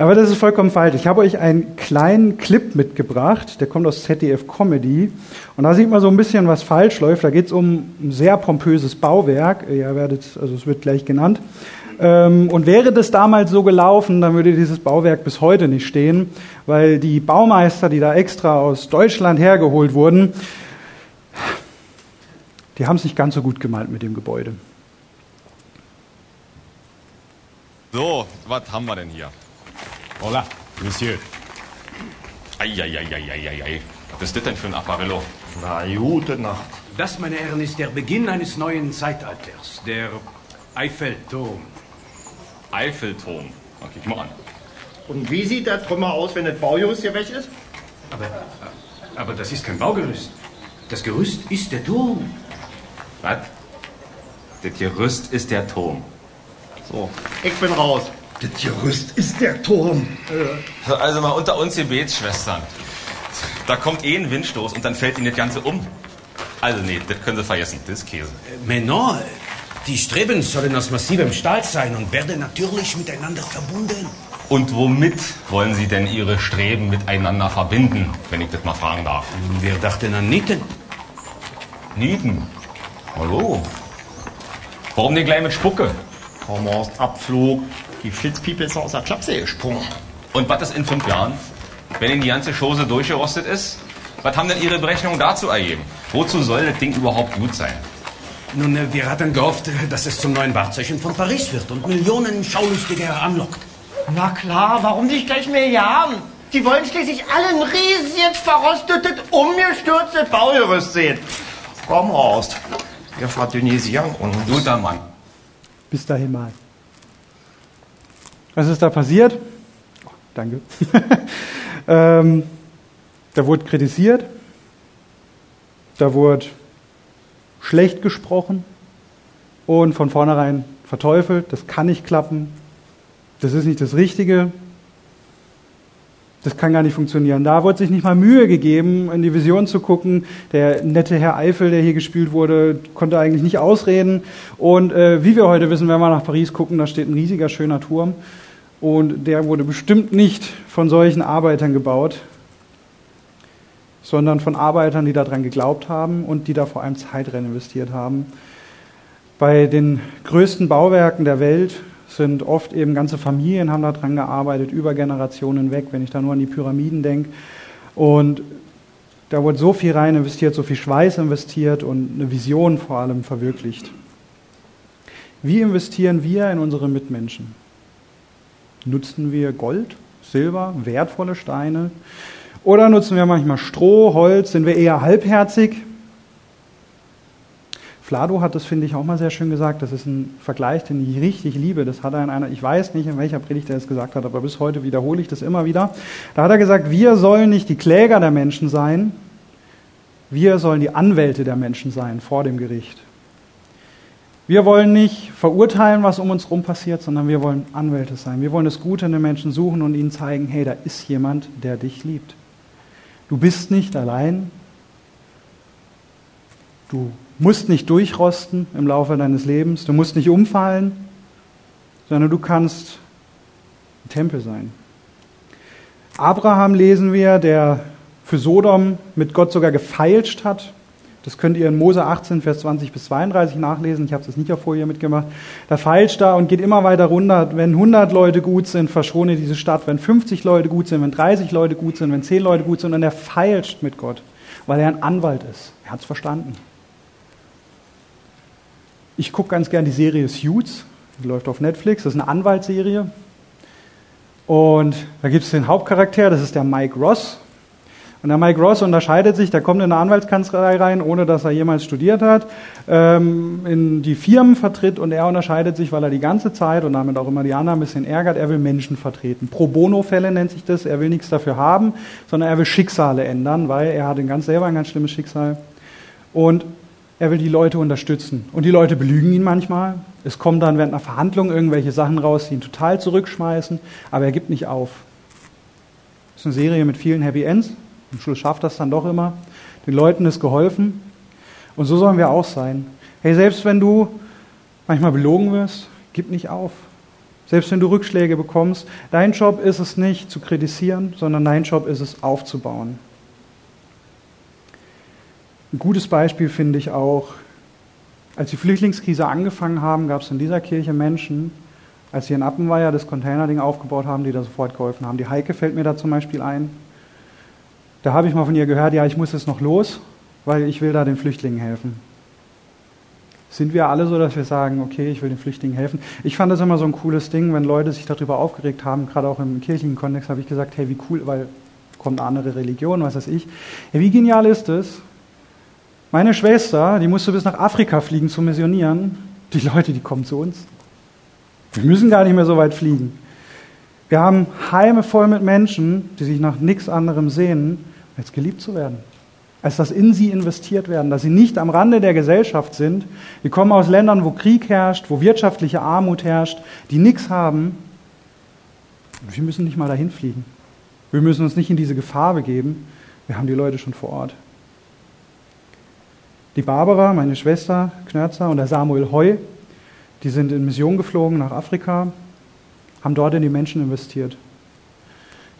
Aber das ist vollkommen falsch. Ich habe euch einen kleinen Clip mitgebracht, der kommt aus ZDF Comedy. Und da sieht man so ein bisschen, was falsch läuft. Da geht es um ein sehr pompöses Bauwerk. Ihr werdet, also es wird gleich genannt. Ähm, und wäre das damals so gelaufen, dann würde dieses Bauwerk bis heute nicht stehen, weil die Baumeister, die da extra aus Deutschland hergeholt wurden, die haben es nicht ganz so gut gemeint mit dem Gebäude. So, was haben wir denn hier? Hola, Monsieur. Eieieiei. Was ist das denn für ein Apparillo? Na, gute Nacht. Das, meine Herren, ist der Beginn eines neuen Zeitalters, der Eiffelturm. Eiffelturm. Okay, ich mal an. Und wie sieht der Trümmer aus, wenn das Baugerüst hier weg ist? Aber, aber das ist kein Baugerüst. Das Gerüst ist der Turm. Was? Das Gerüst ist der Turm. So, ich bin raus. Das Gerüst ist der Turm. Also mal unter uns Gebetsschwestern. Da kommt eh ein Windstoß und dann fällt Ihnen das Ganze um. Also nee, das können Sie vergessen. Das ist Käse. Mais non, die Streben sollen aus massivem Stahl sein und werden natürlich miteinander verbunden. Und womit wollen Sie denn Ihre Streben miteinander verbinden, wenn ich das mal fragen darf? Wir dachten an Nieten. Nieten. Hallo. Warum denn gleich mit Spucke? Hormorst Abflug. Die Flitzpiepe ist aus der Klapse gesprungen. Und was ist in fünf Jahren? Wenn Ihnen die ganze Chose durchgerostet ist? Was haben denn Ihre Berechnungen dazu ergeben? Wozu soll das Ding überhaupt gut sein? Nun, äh, wir hatten gehofft, äh, dass es zum neuen Wahrzeichen von Paris wird und Millionen Schaulustige anlockt. Na klar, warum nicht gleich Milliarden? Die wollen schließlich alle ein riesiges, verrostetes, umgestürztes Baugerüst sehen. Komm raus. Wir verdünnisieren uns. Guter Mann. Bis dahin mal. Was ist da passiert? Oh, danke. ähm, da wurde kritisiert, da wurde schlecht gesprochen und von vornherein verteufelt. Das kann nicht klappen. Das ist nicht das Richtige. Das kann gar nicht funktionieren. Da wurde sich nicht mal Mühe gegeben, in die Vision zu gucken. Der nette Herr Eifel, der hier gespielt wurde, konnte eigentlich nicht ausreden. Und äh, wie wir heute wissen, wenn wir nach Paris gucken, da steht ein riesiger, schöner Turm. Und der wurde bestimmt nicht von solchen Arbeitern gebaut, sondern von Arbeitern, die daran geglaubt haben und die da vor allem Zeit rein investiert haben. Bei den größten Bauwerken der Welt sind oft eben ganze Familien haben daran gearbeitet, über Generationen weg, wenn ich da nur an die Pyramiden denke. Und da wurde so viel rein investiert, so viel Schweiß investiert und eine Vision vor allem verwirklicht. Wie investieren wir in unsere Mitmenschen? Nutzen wir Gold, Silber, wertvolle Steine? Oder nutzen wir manchmal Stroh, Holz? Sind wir eher halbherzig? Flado hat das, finde ich, auch mal sehr schön gesagt. Das ist ein Vergleich, den ich richtig liebe. Das hat er in einer, ich weiß nicht, in welcher Predigt er es gesagt hat, aber bis heute wiederhole ich das immer wieder. Da hat er gesagt, wir sollen nicht die Kläger der Menschen sein, wir sollen die Anwälte der Menschen sein vor dem Gericht. Wir wollen nicht verurteilen, was um uns herum passiert, sondern wir wollen Anwälte sein. Wir wollen das Gute in den Menschen suchen und ihnen zeigen, hey, da ist jemand, der dich liebt. Du bist nicht allein. Du musst nicht durchrosten im Laufe deines Lebens. Du musst nicht umfallen, sondern du kannst ein Tempel sein. Abraham lesen wir, der für Sodom mit Gott sogar gefeilscht hat. Das könnt ihr in Mose 18, Vers 20 bis 32 nachlesen. Ich habe es nicht auf Folie mitgemacht. Da feilscht da und geht immer weiter runter. Wenn 100 Leute gut sind, verschone diese Stadt. Wenn 50 Leute gut sind, wenn 30 Leute gut sind, wenn 10 Leute gut sind. Und er feilscht mit Gott, weil er ein Anwalt ist. Er hat es verstanden. Ich gucke ganz gern die Serie Suits, die läuft auf Netflix, das ist eine Anwaltsserie. Und da gibt es den Hauptcharakter, das ist der Mike Ross. Und der Mike Ross unterscheidet sich, der kommt in eine Anwaltskanzlei rein, ohne dass er jemals studiert hat, ähm, in die Firmen vertritt und er unterscheidet sich, weil er die ganze Zeit und damit auch immer die anderen ein bisschen ärgert, er will Menschen vertreten. Pro Bono-Fälle nennt sich das, er will nichts dafür haben, sondern er will Schicksale ändern, weil er hat ganz selber ein ganz schlimmes Schicksal. Und Er will die Leute unterstützen. Und die Leute belügen ihn manchmal. Es kommen dann während einer Verhandlung irgendwelche Sachen raus, die ihn total zurückschmeißen, aber er gibt nicht auf. Das ist eine Serie mit vielen Happy Ends. Am Schluss schafft das dann doch immer. Den Leuten ist geholfen. Und so sollen wir auch sein. Hey, selbst wenn du manchmal belogen wirst, gib nicht auf. Selbst wenn du Rückschläge bekommst, dein Job ist es nicht zu kritisieren, sondern dein Job ist es aufzubauen. Ein gutes Beispiel finde ich auch, als die Flüchtlingskrise angefangen haben, gab es in dieser Kirche Menschen, als sie in Appenweier das Containerding aufgebaut haben, die da sofort geholfen haben. Die Heike fällt mir da zum Beispiel ein. Da habe ich mal von ihr gehört, ja, ich muss jetzt noch los, weil ich will da den Flüchtlingen helfen. Sind wir alle so, dass wir sagen, okay, ich will den Flüchtlingen helfen? Ich fand das immer so ein cooles Ding, wenn Leute sich darüber aufgeregt haben, gerade auch im kirchlichen Kontext, habe ich gesagt, hey, wie cool, weil kommt eine andere Religion, was weiß ich. Ja, wie genial ist es? Meine Schwester, die musste bis nach Afrika fliegen zu missionieren. Die Leute, die kommen zu uns. Wir müssen gar nicht mehr so weit fliegen. Wir haben Heime voll mit Menschen, die sich nach nichts anderem sehnen, als geliebt zu werden als dass in sie investiert werden, dass sie nicht am Rande der Gesellschaft sind. Wir kommen aus Ländern, wo Krieg herrscht, wo wirtschaftliche Armut herrscht, die nichts haben. Und wir müssen nicht mal dahin fliegen. Wir müssen uns nicht in diese Gefahr begeben. Wir haben die Leute schon vor Ort. Die Barbara, meine Schwester Knörzer und der Samuel Heu, die sind in Mission geflogen nach Afrika, haben dort in die Menschen investiert.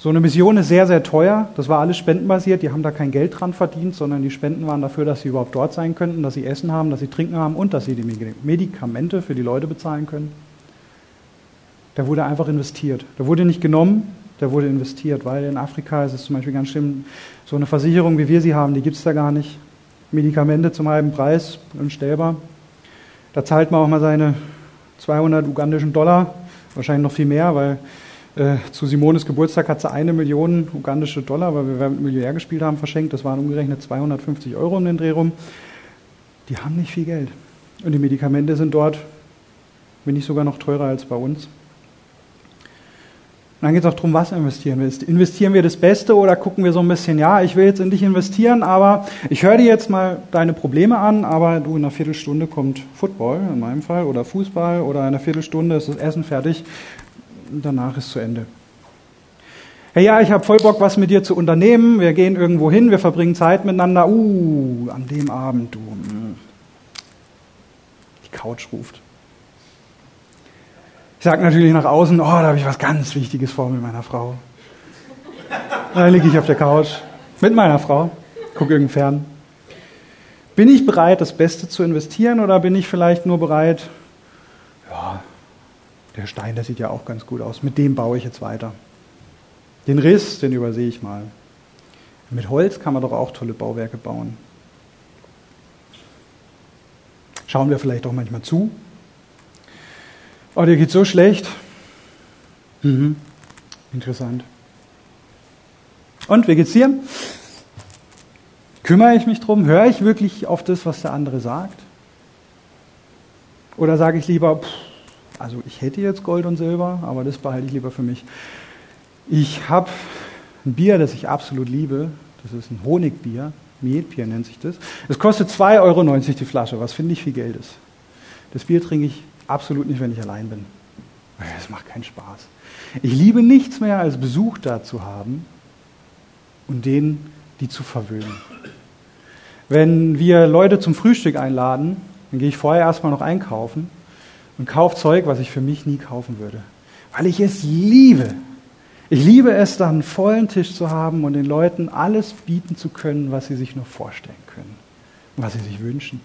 So eine Mission ist sehr, sehr teuer. Das war alles spendenbasiert. Die haben da kein Geld dran verdient, sondern die Spenden waren dafür, dass sie überhaupt dort sein könnten, dass sie Essen haben, dass sie Trinken haben und dass sie die Medikamente für die Leute bezahlen können. Da wurde einfach investiert. Da wurde nicht genommen, da wurde investiert, weil in Afrika ist es zum Beispiel ganz schlimm, so eine Versicherung, wie wir sie haben, die gibt es da gar nicht. Medikamente zum halben Preis, unstellbar. Da zahlt man auch mal seine 200 ugandischen Dollar, wahrscheinlich noch viel mehr, weil äh, zu Simones Geburtstag hat sie eine Million ugandische Dollar, weil wir mit Millionär gespielt haben, verschenkt. Das waren umgerechnet 250 Euro um den Dreh rum. Die haben nicht viel Geld. Und die Medikamente sind dort, wenn nicht sogar noch teurer als bei uns. Und dann geht es auch darum, was investieren wir. Investieren wir das Beste oder gucken wir so ein bisschen, ja, ich will jetzt in dich investieren, aber ich höre dir jetzt mal deine Probleme an, aber du, in einer Viertelstunde kommt Football in meinem Fall oder Fußball oder in einer Viertelstunde ist das Essen fertig danach ist zu Ende. Hey, ja, ich habe voll Bock, was mit dir zu unternehmen. Wir gehen irgendwo hin, wir verbringen Zeit miteinander. Uh, an dem Abend, du. Hm. Die Couch ruft. Ich sage natürlich nach außen, oh, da habe ich was ganz Wichtiges vor mit meiner Frau. Da liege ich auf der Couch mit meiner Frau, gucke irgend fern. Bin ich bereit, das Beste zu investieren oder bin ich vielleicht nur bereit, ja, der Stein, der sieht ja auch ganz gut aus. Mit dem baue ich jetzt weiter. Den Riss, den übersehe ich mal. Mit Holz kann man doch auch tolle Bauwerke bauen. Schauen wir vielleicht auch manchmal zu. Oh, dir geht so schlecht. Mhm. Interessant. Und wie geht's dir? Kümmere ich mich drum? Höre ich wirklich auf das, was der andere sagt? Oder sage ich lieber, pff, also ich hätte jetzt Gold und Silber, aber das behalte ich lieber für mich. Ich habe ein Bier, das ich absolut liebe. Das ist ein Honigbier. Mietbier nennt sich das. Es kostet 2,90 Euro die Flasche, was finde ich viel Geld ist. Das Bier trinke ich absolut nicht, wenn ich allein bin. Das macht keinen Spaß. Ich liebe nichts mehr, als Besuch da zu haben und denen, die zu verwöhnen. Wenn wir Leute zum Frühstück einladen, dann gehe ich vorher erstmal noch einkaufen und kaufe Zeug, was ich für mich nie kaufen würde. Weil ich es liebe. Ich liebe es, dann einen vollen Tisch zu haben und den Leuten alles bieten zu können, was sie sich nur vorstellen können, was sie sich wünschen.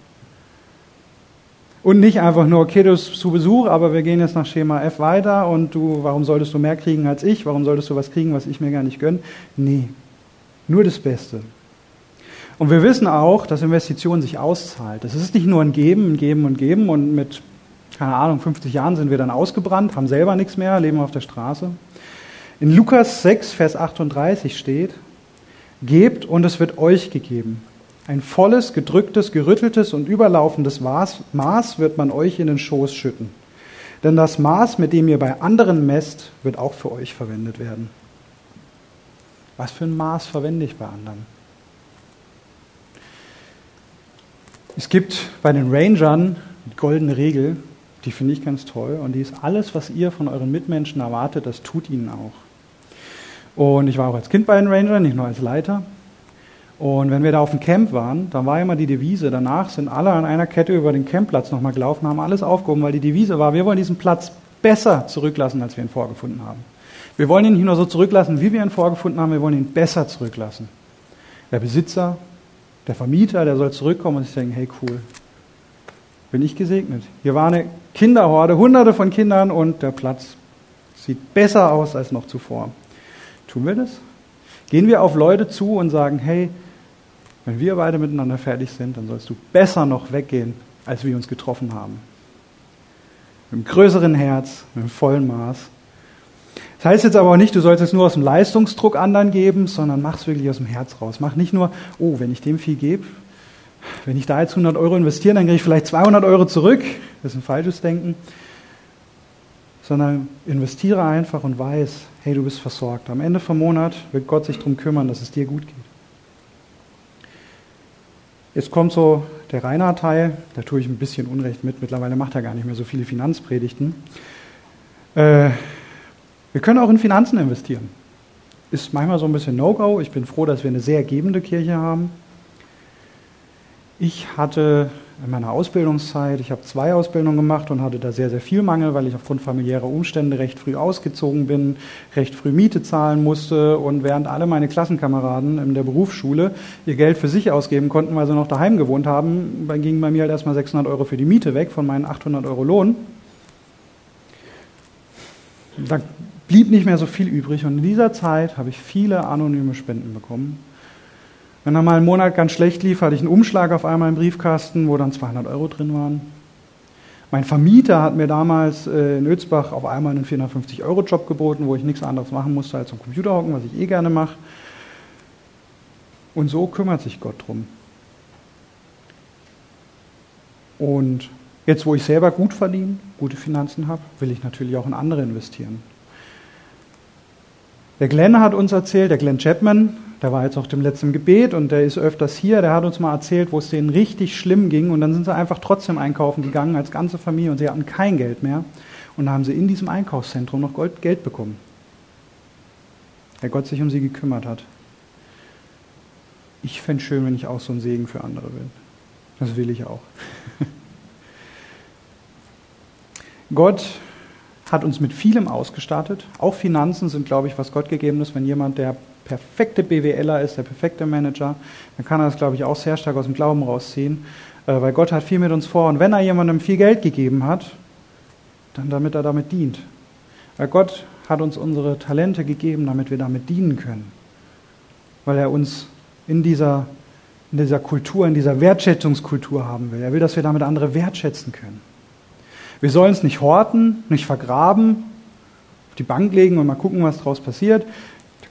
Und nicht einfach nur, okay, du bist zu Besuch, aber wir gehen jetzt nach Schema F weiter und du, warum solltest du mehr kriegen als ich? Warum solltest du was kriegen, was ich mir gar nicht gönne? Nee, nur das Beste. Und wir wissen auch, dass Investition sich auszahlt. Das ist nicht nur ein Geben, ein Geben und Geben und mit keine Ahnung, 50 Jahren sind wir dann ausgebrannt, haben selber nichts mehr, leben auf der Straße. In Lukas 6, Vers 38 steht, Gebt und es wird euch gegeben. Ein volles, gedrücktes, gerütteltes und überlaufendes Maß wird man euch in den Schoß schütten. Denn das Maß, mit dem ihr bei anderen messt, wird auch für euch verwendet werden. Was für ein Maß verwende ich bei anderen? Es gibt bei den Rangern die goldene Regel, die finde ich ganz toll. Und die ist, alles, was ihr von euren Mitmenschen erwartet, das tut ihnen auch. Und ich war auch als Kind bei den Rangern, nicht nur als Leiter. Und wenn wir da auf dem Camp waren, dann war immer die Devise, danach sind alle an einer Kette über den Campplatz nochmal gelaufen, haben alles aufgehoben, weil die Devise war, wir wollen diesen Platz besser zurücklassen, als wir ihn vorgefunden haben. Wir wollen ihn nicht nur so zurücklassen, wie wir ihn vorgefunden haben, wir wollen ihn besser zurücklassen. Der Besitzer, der Vermieter, der soll zurückkommen und sich denken, hey cool, bin ich gesegnet. Hier war eine Kinderhorde, hunderte von Kindern und der Platz sieht besser aus als noch zuvor. Tun wir das? Gehen wir auf Leute zu und sagen, hey, wenn wir beide miteinander fertig sind, dann sollst du besser noch weggehen, als wir uns getroffen haben. Mit einem größeren Herz, mit einem vollen Maß. Das heißt jetzt aber auch nicht, du sollst es nur aus dem Leistungsdruck anderen geben, sondern mach es wirklich aus dem Herz raus. Mach nicht nur, oh, wenn ich dem viel gebe, wenn ich da jetzt 100 Euro investiere, dann kriege ich vielleicht 200 Euro zurück. Das ist ein falsches Denken. Sondern investiere einfach und weiß, hey, du bist versorgt. Am Ende vom Monat wird Gott sich darum kümmern, dass es dir gut geht. Jetzt kommt so der Reinhard-Teil, da tue ich ein bisschen Unrecht mit. Mittlerweile macht er gar nicht mehr so viele Finanzpredigten. Äh, wir können auch in Finanzen investieren. Ist manchmal so ein bisschen No-Go. Ich bin froh, dass wir eine sehr gebende Kirche haben. Ich hatte in meiner Ausbildungszeit, ich habe zwei Ausbildungen gemacht und hatte da sehr, sehr viel Mangel, weil ich aufgrund familiärer Umstände recht früh ausgezogen bin, recht früh Miete zahlen musste und während alle meine Klassenkameraden in der Berufsschule ihr Geld für sich ausgeben konnten, weil sie noch daheim gewohnt haben, dann gingen bei mir halt erstmal 600 Euro für die Miete weg von meinen 800 Euro Lohn. Da blieb nicht mehr so viel übrig und in dieser Zeit habe ich viele anonyme Spenden bekommen wenn dann mal ein Monat ganz schlecht lief, hatte ich einen Umschlag auf einmal im Briefkasten, wo dann 200 Euro drin waren. Mein Vermieter hat mir damals äh, in Ötzbach auf einmal einen 450-Euro-Job geboten, wo ich nichts anderes machen musste als am Computer hocken, was ich eh gerne mache. Und so kümmert sich Gott drum. Und jetzt, wo ich selber gut verdiene, gute Finanzen habe, will ich natürlich auch in andere investieren. Der Glenn hat uns erzählt, der Glenn Chapman, der war jetzt auch dem letzten Gebet und der ist öfters hier, der hat uns mal erzählt, wo es denen richtig schlimm ging und dann sind sie einfach trotzdem einkaufen gegangen als ganze Familie und sie hatten kein Geld mehr und dann haben sie in diesem Einkaufszentrum noch Geld bekommen. Weil Gott sich um sie gekümmert hat. Ich fände es schön, wenn ich auch so ein Segen für andere bin. Das will ich auch. Gott hat uns mit vielem ausgestattet. Auch Finanzen sind, glaube ich, was Gott gegeben ist. Wenn jemand, der perfekte BWLer ist, der perfekte Manager, dann kann er das, glaube ich, auch sehr stark aus dem Glauben rausziehen, äh, weil Gott hat viel mit uns vor. Und wenn er jemandem viel Geld gegeben hat, dann damit er damit dient. Weil Gott hat uns unsere Talente gegeben, damit wir damit dienen können. Weil er uns in dieser, in dieser Kultur, in dieser Wertschätzungskultur haben will. Er will, dass wir damit andere wertschätzen können. Wir sollen es nicht horten, nicht vergraben, auf die Bank legen und mal gucken, was daraus passiert.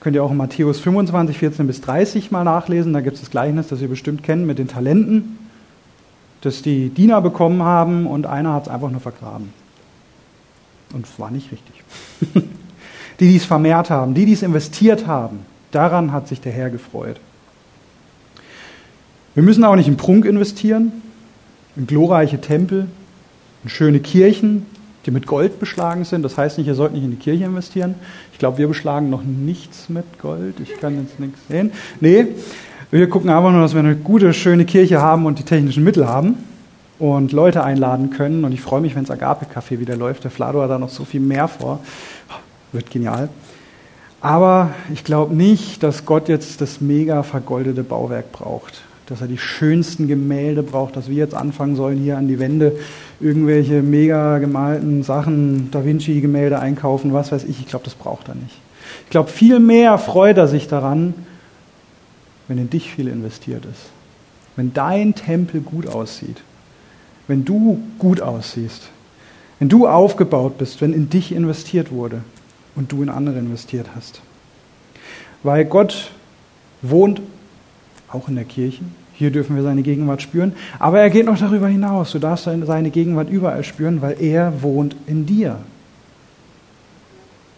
Könnt ihr auch in Matthäus 25, 14 bis 30 mal nachlesen. Da gibt es das Gleichnis, das ihr bestimmt kennt, mit den Talenten, das die Diener bekommen haben und einer hat es einfach nur vergraben. Und es war nicht richtig. die, die es vermehrt haben, die, die es investiert haben, daran hat sich der Herr gefreut. Wir müssen auch nicht in Prunk investieren, in glorreiche Tempel, schöne Kirchen, die mit Gold beschlagen sind. Das heißt nicht, ihr sollt nicht in die Kirche investieren. Ich glaube, wir beschlagen noch nichts mit Gold. Ich kann jetzt nichts sehen. Nee, wir gucken einfach nur, dass wir eine gute, schöne Kirche haben und die technischen Mittel haben und Leute einladen können. Und ich freue mich, wenn das Agape-Café wieder läuft. Der Flado hat da noch so viel mehr vor. Wird genial. Aber ich glaube nicht, dass Gott jetzt das mega vergoldete Bauwerk braucht dass er die schönsten Gemälde braucht, dass wir jetzt anfangen sollen, hier an die Wände irgendwelche mega gemalten Sachen, Da Vinci-Gemälde einkaufen, was weiß ich. Ich glaube, das braucht er nicht. Ich glaube, viel mehr freut er sich daran, wenn in dich viel investiert ist. Wenn dein Tempel gut aussieht. Wenn du gut aussiehst. Wenn du aufgebaut bist, wenn in dich investiert wurde und du in andere investiert hast. Weil Gott wohnt auch in der Kirche. Hier dürfen wir seine Gegenwart spüren. Aber er geht noch darüber hinaus. Du darfst seine Gegenwart überall spüren, weil er wohnt in dir.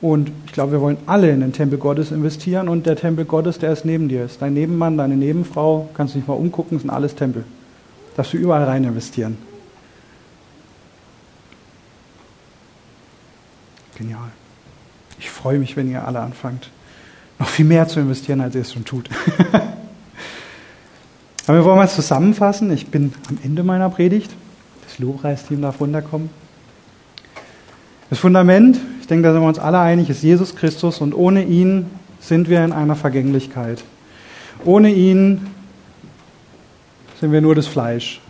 Und ich glaube, wir wollen alle in den Tempel Gottes investieren. Und der Tempel Gottes, der ist neben dir. Ist dein Nebenmann, deine Nebenfrau, kannst du dich mal umgucken, sind alles Tempel. darfst du überall rein investieren. Genial. Ich freue mich, wenn ihr alle anfangt, noch viel mehr zu investieren, als ihr es schon tut. Aber wir wollen mal zusammenfassen. Ich bin am Ende meiner Predigt. Das Lobpreisteam darf runterkommen. Das Fundament, ich denke, da sind wir uns alle einig, ist Jesus Christus und ohne ihn sind wir in einer Vergänglichkeit. Ohne ihn sind wir nur das Fleisch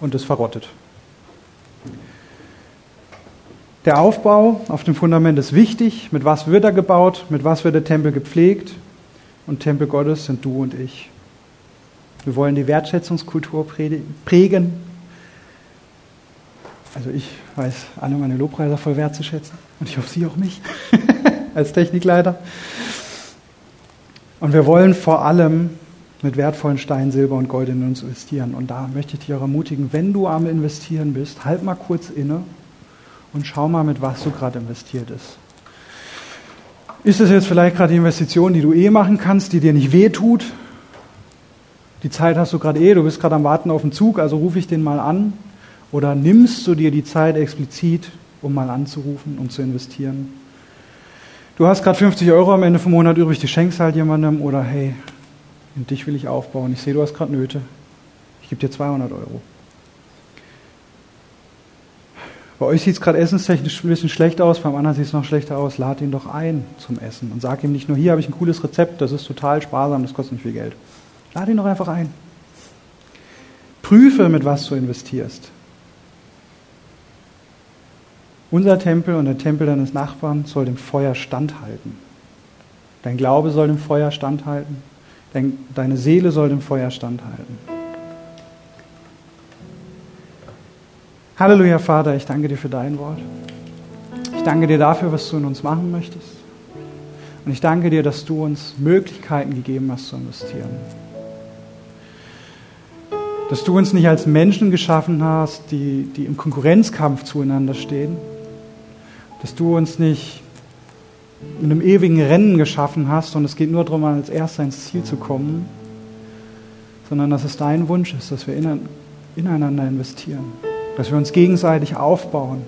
und es verrottet. Der Aufbau auf dem Fundament ist wichtig. Mit was wird er gebaut? Mit was wird der Tempel gepflegt? Und Tempel Gottes sind du und ich. Wir wollen die Wertschätzungskultur prägen. Also ich weiß alle meine Lobpreiser voll wertzuschätzen. Und ich hoffe, Sie auch mich als Technikleiter. Und wir wollen vor allem mit wertvollen Steinen, Silber und Gold in uns investieren. Und da möchte ich dich auch ermutigen, wenn du am Investieren bist, halt mal kurz inne und schau mal, mit was du gerade investiert ist. Ist es jetzt vielleicht gerade die Investition, die du eh machen kannst, die dir nicht wehtut? Die Zeit hast du gerade eh, du bist gerade am Warten auf den Zug, also rufe ich den mal an. Oder nimmst du dir die Zeit explizit, um mal anzurufen und zu investieren? Du hast gerade 50 Euro am Ende vom Monat übrig, die schenkst halt jemandem. Oder hey, in dich will ich aufbauen. Ich sehe, du hast gerade Nöte. Ich gebe dir 200 Euro. Bei euch sieht es gerade essenstechnisch ein bisschen schlecht aus, beim anderen sieht es noch schlechter aus. Lad ihn doch ein zum Essen und sag ihm nicht nur, hier habe ich ein cooles Rezept, das ist total sparsam, das kostet nicht viel Geld. Lad ihn doch einfach ein. Prüfe, mit was du investierst. Unser Tempel und der Tempel deines Nachbarn soll dem Feuer standhalten. Dein Glaube soll dem Feuer standhalten. Deine Seele soll dem Feuer standhalten. Halleluja, Vater, ich danke dir für dein Wort. Ich danke dir dafür, was du in uns machen möchtest. Und ich danke dir, dass du uns Möglichkeiten gegeben hast zu investieren. Dass du uns nicht als Menschen geschaffen hast, die, die im Konkurrenzkampf zueinander stehen. Dass du uns nicht in einem ewigen Rennen geschaffen hast und es geht nur darum, als Erster ins Ziel zu kommen, sondern dass es dein Wunsch ist, dass wir ineinander investieren dass wir uns gegenseitig aufbauen,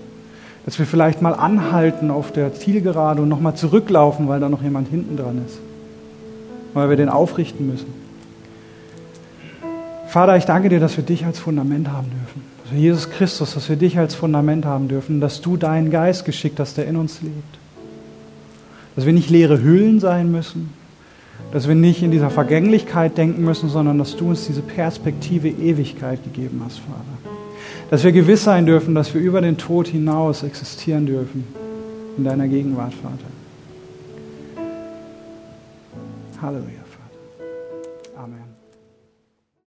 dass wir vielleicht mal anhalten auf der Zielgerade und nochmal zurücklaufen, weil da noch jemand hinten dran ist, weil wir den aufrichten müssen. Vater, ich danke dir, dass wir dich als Fundament haben dürfen. Dass wir Jesus Christus, dass wir dich als Fundament haben dürfen, dass du deinen Geist geschickt hast, der in uns lebt. Dass wir nicht leere Hüllen sein müssen, dass wir nicht in dieser Vergänglichkeit denken müssen, sondern dass du uns diese Perspektive Ewigkeit gegeben hast, Vater dass wir gewiss sein dürfen, dass wir über den Tod hinaus existieren dürfen in deiner Gegenwart, Vater. Halleluja.